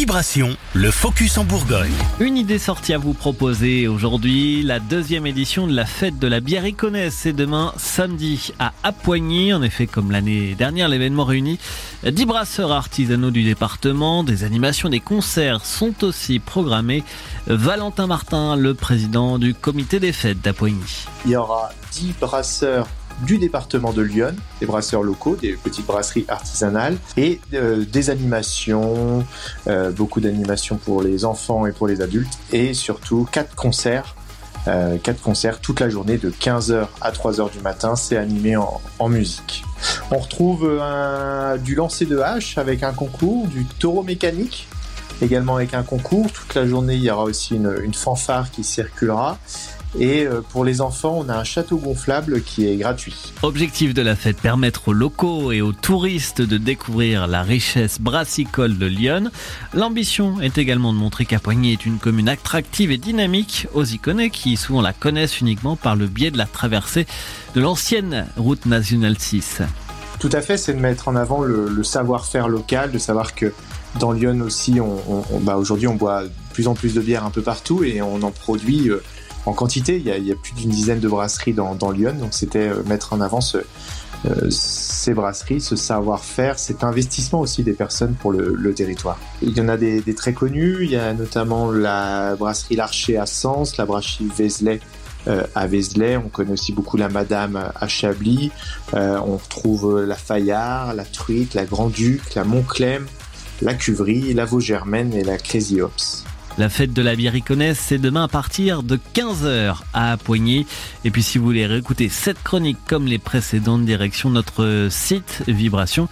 Vibration, le focus en Bourgogne. Une idée sortie à vous proposer aujourd'hui, la deuxième édition de la fête de la bière iconnaise. C'est demain samedi à Appoigny. En effet, comme l'année dernière, l'événement réunit 10 brasseurs artisanaux du département. Des animations, des concerts sont aussi programmés. Valentin Martin, le président du comité des fêtes d'Appoigny. Il y aura 10 brasseurs du département de Lyon, des brasseurs locaux, des petites brasseries artisanales et euh, des animations, euh, beaucoup d'animations pour les enfants et pour les adultes et surtout quatre concerts. Euh, quatre concerts toute la journée de 15h à 3h du matin, c'est animé en, musique. On retrouve du lancer de hache avec un concours, du taureau mécanique également avec un concours. Toute la journée, il y aura aussi une fanfare qui circulera et euh, pour les enfants, on a un château gonflable qui est gratuit. Objectif de la fête, permettre aux locaux et aux touristes de découvrir la richesse brassicole de Lyon. L'ambition est également de montrer qu'Apoigny est une commune attractive et dynamique aux Iconais qui souvent la connaissent uniquement par le biais de la traversée de l'ancienne route nationale 6. Tout à fait, c'est de mettre en avant le, le savoir-faire local, de savoir que dans Lyon aussi, on, on, bah aujourd'hui, on boit de plus en plus de bière un peu partout et on en produit euh, en quantité. Il y a, il y a plus d'une dizaine de brasseries dans, dans Lyon, donc c'était euh, mettre en avant euh, ces brasseries, ce savoir-faire, cet investissement aussi des personnes pour le, le territoire. Il y en a des, des, très connus, il y a notamment la brasserie L'Archer à Sens, la brasserie Vézelay euh, à Vézelay, on connaît aussi beaucoup la Madame à Chablis, euh, on retrouve la Fayard, la Truite, la Grand-Duc, la Montclem, la Cuverie, la Vaugermaine et la Crazy Ops. La fête de la bière iconnaise, c'est demain à partir de 15h à Poigny. Et puis si vous voulez réécouter cette chronique comme les précédentes, direction notre site vibration.fr.